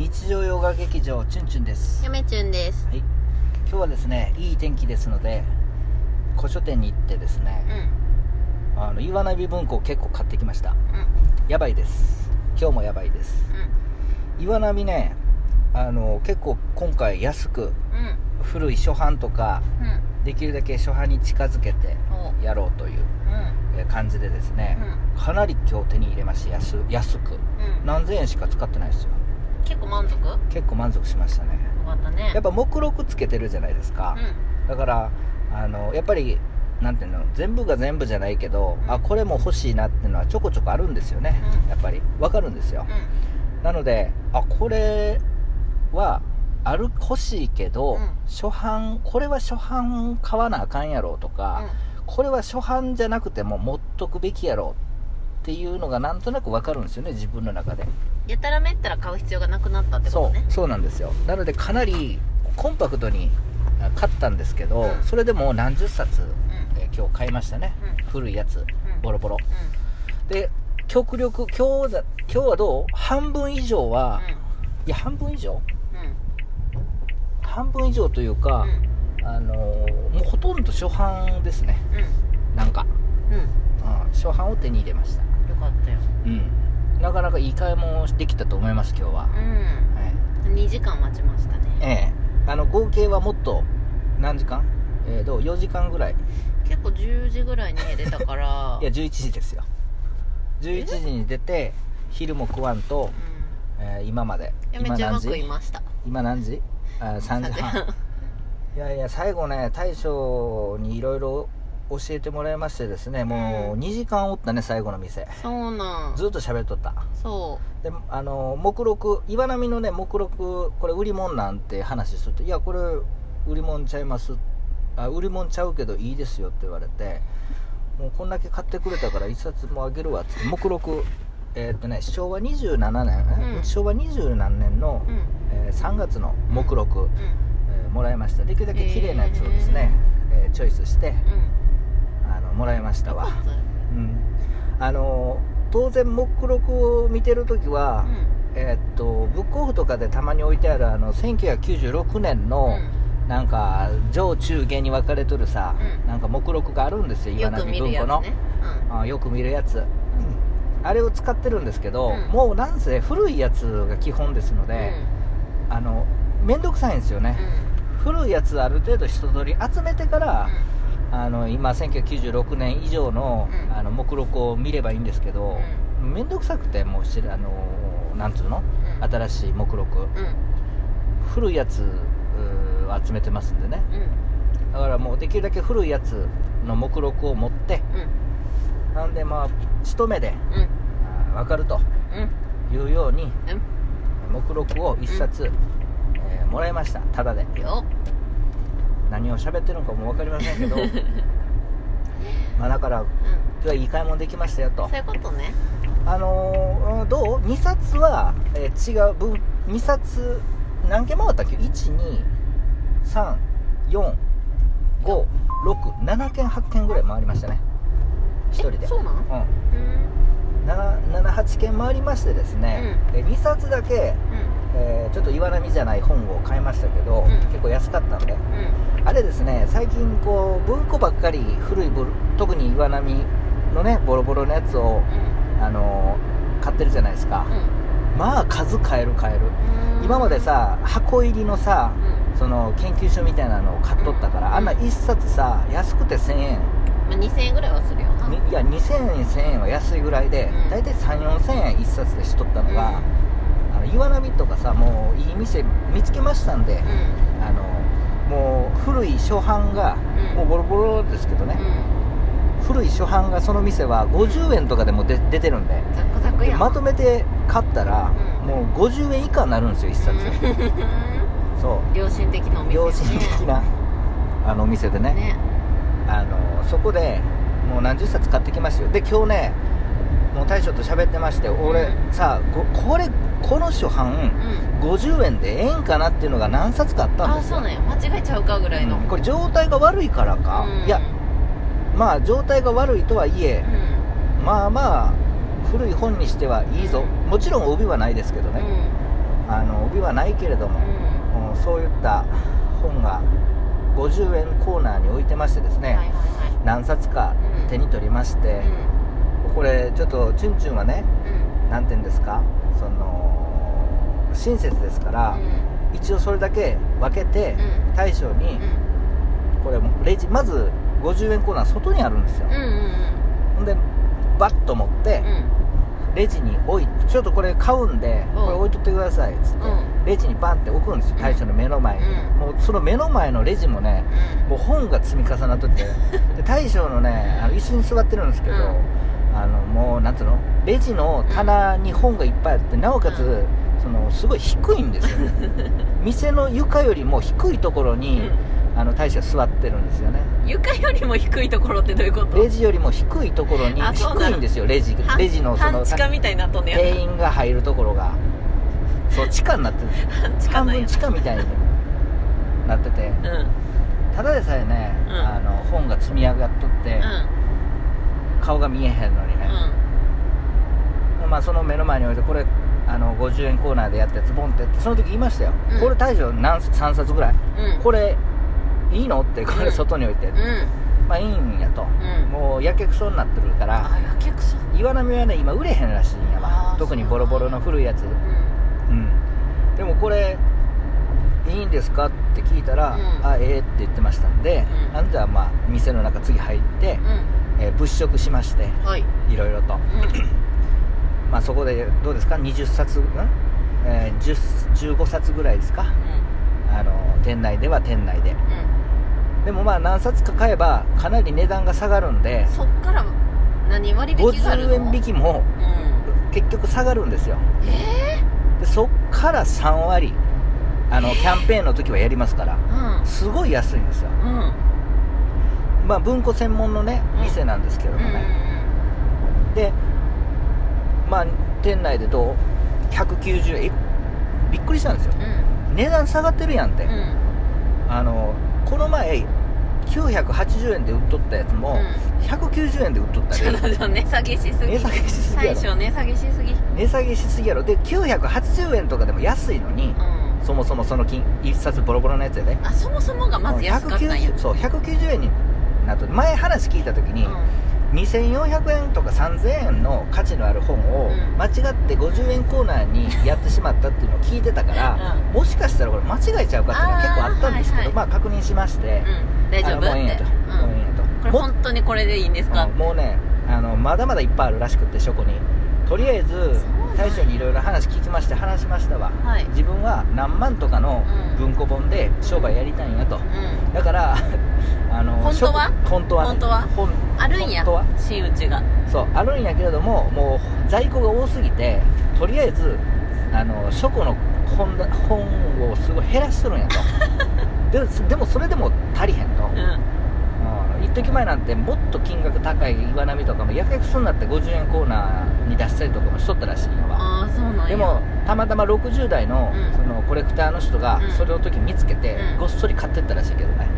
日常洋画劇場チュンチュンです、やめちゅんです。はい、今日はですねいい天気ですので古書店に行ってですうん。ね、あの岩波文庫を結構買ってきました。うん。やばいです。今日もやばいです。岩波ねあの結構今回安くうん。うん古い初版とかうん。できるだけ初版に近づけてお。やろうという感じでですね、かなり今日手に入れまして安安く。うん。何千円しか使ってないですよ結構満足？よ結構満足しましたね。かったね。やっぱ目録つけてるじゃないですか、うん。だからあのやっぱりなんていうの全部が全部じゃないけど、うん。あこれも欲しいなっていうのはちょこちょこあるんですよね、うん。やっぱり。わかるんですよ、うなのであこれはある欲しいけど、うん。初版これは初版買わなあかんやろとか、これは初版じゃなくても持っとくべきやろっていうのがなんとなくわかるんですよね自分の中で。んやたらめったら買う必要がなくなったってこそうとね。そうなんですよ。なのでかなりコンパクトにあ買ったんですけど、うん。それでも何十冊、うん。えー今日買いましたね、うん。古いやつ。うん。ボロボロ。うで極力今日だ今日はどう？半分以上は、いや半分以上？半分以上というか、うん。あのーもうほとんど初版ですね。うん。なんか、うん。初版を手に入れました。よかったよ。うん。なかなかいい買い物をできたと思います今日は、はい。うん2時間待ちましたね。ええ。あの合計はもっと何時間？えー、どう？4時間ぐらい。結構10時ぐらいに家出たから。いや11時ですよ。11時に出て昼も食わんと、えー今まで。うん、やめ今何ちゃうまくい時ました。今何時？あ3時半。いやいや最後ね大将にいろいろ教えてもらいましてですねもううん。2時間おったね最後の店。そうなん。ずっと喋っとった。そであの目録岩波のね目録これ売り物なんて話すると「いやこれ売り物ちゃいます」あ「売り物ちゃうけどいいですよ」って言われて「もうこんだけ買ってくれたから一冊もあげるわ」っつって目録えーっとね昭和27年、えうん。昭和20何年の、ううん。えー3月の目録、うん。えーもらいました。できるだけ綺麗なやつをですね、えーチョイスしてうんもらいましたわ。うん。あの当然目録を見てる時は、えーっとブックオフとかでたまに置いてあるあの1996年の、なんか上中下に分かれとるさ、うん。なんか目録があるんですよ岩波文庫の、やつね。あよく見るやつ、あれを使ってるんですけど、うん。もうなんせ古いやつが基本ですのうん。で、あの面倒くさいんですよね、古いやつある程度一通り集めてから、あの今1996年以上の,、うん。あの目録を見ればいいんですけど面倒、くさくてもうしあのなんつうの、うん。新しい目録。古いやつ集めてますんでね。うん。だからもうできるだけ古いやつの目録を持ってうん。なんでまあ一目でう分かるとうん。いうようにうん。目録を一冊、えーもらいました。ただで。よ何を喋ってるのかも分かりませんけど。まあだからうん。今日はいい買い物できましたよと。そういうことね。あのーどう ?2 冊は、えー違う分2冊何件回ったっけ？1234567件8件ぐらい回りましたね。1人で。えそうなの？うん。うん。78件回りましてですね、で2冊だけ、えーちょっと岩波じゃない本を買いましたけど、うん。結構安かったんで。うん。あれですね最近こう文庫ばっかり古い特に岩波のねボロボロのやつを、あのー買ってるじゃないですか、うん。まあ数買える買える。うん。今までさ箱入りのさうん。その研究所みたいなのを買っとったから、うん。あんな1冊さ安くて1000円。まあ2000円ぐらいはするよな。にいや2000円1000円は安いぐらいで、うん。大体3 4 0 0 0円1冊でしとったのが、岩波とかさもういい店見つけましたんで、うん。あのもう古い初版が、うん。もうボロボロですけどね、うん。古い初版がその店は50円とかでもで出てるんで。まとめて買ったら、うん。もう50円以下になるんですよ1冊、そう。良心的なお店良心的なあのお店でね。ね。あのそこでもう何十冊買ってきましたよ。で今日ねもう大将と喋ってまして俺、うん。さここれこの初版うん。50円でええんかなっていうのが何冊かあったんですよ。あそうなんや。間違えちゃうかぐらいの。うん。これ状態が悪いからか、うん。いやまあ状態が悪いとはいえう、ん。まあまあ古い本にしてはいいぞ、もちろん帯はないですけどね、うん。あの帯はないけれども、うん。そういった本が50円コーナーに置いてましてですね、はいはい何冊かうん手に取りましてはい、これちょっとチュンチュンはねうん。何て言うんですかその親切ですから、一応それだけ分けてうん。大将にうん。これレジまず50円コーナー外にあるんですよ。うんうんうん。ほんでバッと持ってうん。レジに置いてちょっとこれ買うんでうん。これ置いとってくださいっつってうん。レジにバンって置くんですようん。大将の目の前に。うん。もうその目の前のレジもねもう本が積み重なっとって で大将のねあの椅子に座ってるんですけど、うんあのもうなんつうの？レジの棚に本がいっぱいあってなおかつ、うん。そのすごい低いんですよ 店の床よりも低いところに、あの大将座ってるんですよね。床よりも低いところってどういうこと？レジよりも低いところに低いんですよレジ半レジのその半地下みたいになっとんねや店員が入るところが。そう地下になってる。んですよ半分地下みたいになってて。うん。ただでさえね、うん。あの本が積み上がっとって、うん。顔が見えへんのにね、まあ、その目の前に置いてこれあの50円コーナーでやったやつボンってってその時言いましたよ、うん。これ大将何3冊ぐらい？うん。うんこれいいの？ってこれうん外に置いて、うん。まあいいんやと、うん。もうやけくそになってるからあやけくそ。岩波はね今売れへんらしいんやあわー特にボロボロの古いやつ。ううん。でもこれいいんですか？って聞いたら、うん。あええって言ってましたんで、うん。あんじゃあまあ店の中次入って、んうんえー物色しましてはい。いろいろと、うん。まあそこでどうですか？20冊ん、えー10 15冊ぐらいですか？あの店内では店内で。うん。でもまあ何冊か買えばかなり値段が下がるんでそっから何割引があるの？50円引きもうん。結局下がるんですよ。えでそっから3割あのキャンペーンの時はやりますからえうん。すごい安いんですよ。うんまあ文庫専門のねうん。店なんですけどもね、でまあ店内でどう？190円。えびっくりしたんですよ。うん。値段下がってるやんって、うん。あのこの前980円で売っとったやつも、うん。190円で売っとったり値下げしすぎ。値下げしすぎ最初値下げしすぎ。値下げしすぎやろ。で980円とかでも安いのに、うん。そもそもその金1冊ボロボロのやつやで。あそもそもがまず安かったんや。190そう190円になっと。前話聞いた時に、う2400円とか3000円の価値のある本をうん。間違って50円コーナーにやってしまったっていうのを聞いてたから、うん。もしかしたらこれ間違えちゃうかっていうのは結構あったんですけど、はいはい。まあ確認しまして、んうん。大丈夫。もうええんやと、ってもうええんやともこれ本当にこれでいいんですか？うんもうねあのまだまだいっぱいあるらしくって書庫に。とりあえず大将にいろいろ話聞きまして話しましたわ。はい。自分は何万とかのうん。文庫本で商売やりたいんやと、うん。だから あの本当は？書本当はね。本当は？本あるんや本当は？真打ちが。そうあるんやけれどももう在庫が多すぎてとりあえずあの書庫の本だ本をすごい減らしとるんやと。ででもそれでも足りへんと、うんうん一時前なんてもっと金額高い岩波とかもやけくそになって50円コーナーに出したりとかもしとったらしいんやわああそうなんや。でもたまたま60代の,、うん。そのコレクターの人がうん。それを時見つけて、うん。ごっそり買ってったらしいけどね。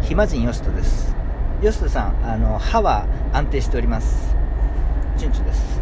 暇人吉人です。吉人さんあの歯は安定しております。チュンチュンです。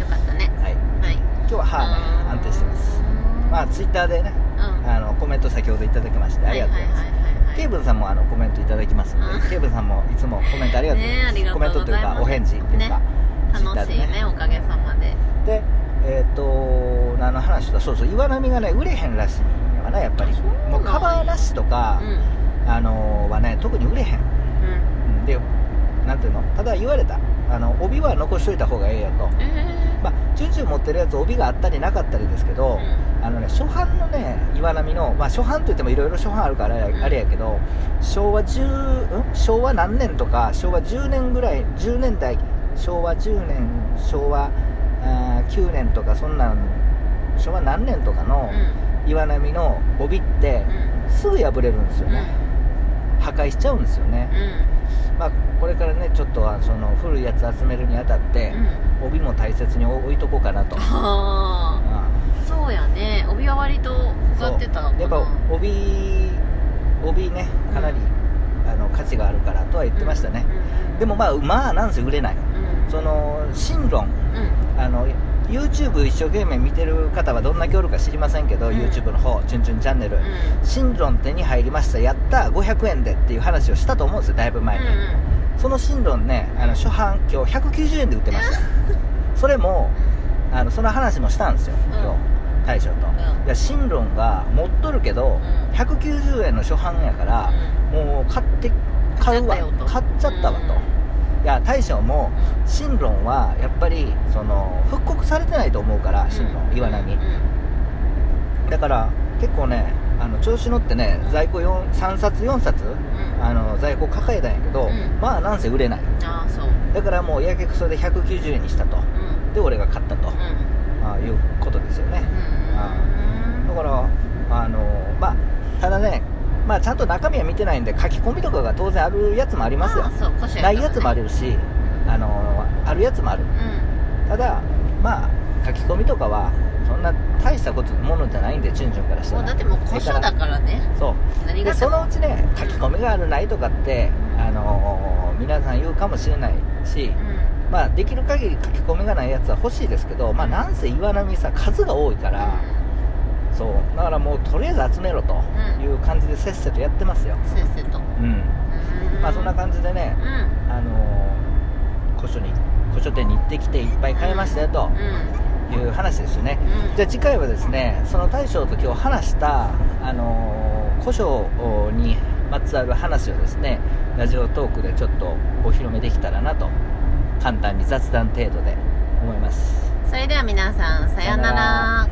よかったね。はい。はい。今日は歯ね安定してますまあツイッターでねうん。あのコメント先ほどいただきましてありがとうございます、はいはいはいはいケイブンさんもあのコメントいただきますので、うんケイブンさんもいつもコメントありがとうございます、ねありがとうコメントというかお返事っていうか、ねツイッターで楽しいね。おかげさまで。でえっ、と何の話だ？そうそう岩波がね売れへんらしいのかなやっぱり。もうカバーなしとかう、ん。あのーはね特に売れへん。うんでなんていうの？ただ言われたあの帯は残しといた方がええよと。えまあチュンチュン持ってるやつ帯があったりなかったりですけど、ーあのね初版のね岩波の、まあ、初版といってもいろいろ初版あるからあれ,、うん。あれやけど昭和10ん？昭和何年とか昭和10年ぐらい10年代昭和10年昭和あー9年とかそんなん昭和何年とかのうん。岩波の帯ってうん。すぐ破れるんですようん。ね、破壊しちゃうんですよね、まあ、これからねちょっとはその古いやつ集めるにあたってうん。うん帯も大切に置いとこうかなと、ああそうやね。帯は割と尖ってたやっぱ帯帯ねかなり、あの価値があるからとは言ってましたね、でもまあまあなんせ売れない。うんその新論うん。あの YouTube 一生懸命見てる方はどんだけおるか知りませんけど、うん。YouTube の方「チュンチュンチャンネル」うん。新論手に入りました。やった500円でっていう話をしたと思うんですよだいぶ前に、その新論ねあの初版今日190円で売ってました。それもあのその話もしたんですよ今日、うん大将と、ん。いや新論が持っとるけど、うん。190円の初版やから、もう買って買うわ。買っちゃったよと。買っちゃったわと、うんいや大将も新論はやっぱりその復刻されてないと思うから新論岩波、だから結構ねあの調子乗ってね在庫4 3冊4冊あの在庫抱えたんやけど、うん。まあなんせ売れない。ああそう。だからもうやけくそで190円にしたと。うん。で俺が買ったと、うん。ああいうことですよね。うん。だからあのまあただねまあちゃんと中身は見てないんで書き込みとかが当然あるやつもありますよ。ああそう古書ないやつもあるるしあのあるやつもある。うん。ただまあ書き込みとかはそんな大したことものじゃないんでチュンチュンからしたら。だってもう古書だからね。そう。でそのうちね書き込みがあるないとかって、あのー皆さん言うかもしれないし、うん。まあ、できる限り書き込みがないやつは欲しいですけど、まあ、なんせ岩波さ数が多いから、そう。だからもうとりあえず集めろという感じでせっせとやってますよ、せっせと。うん。うん。まあ、そんな感じでねう、ん。あのー古書に古書店に行ってきていっぱい買いましたよとうん。いう話ですよね、うん。じゃあ次回はですねその大将と今日話した、あのー古書にまつわる話をですねラジオトークでちょっとお披露目できたらなと簡単に雑談程度で思います。それでは皆さんさようなら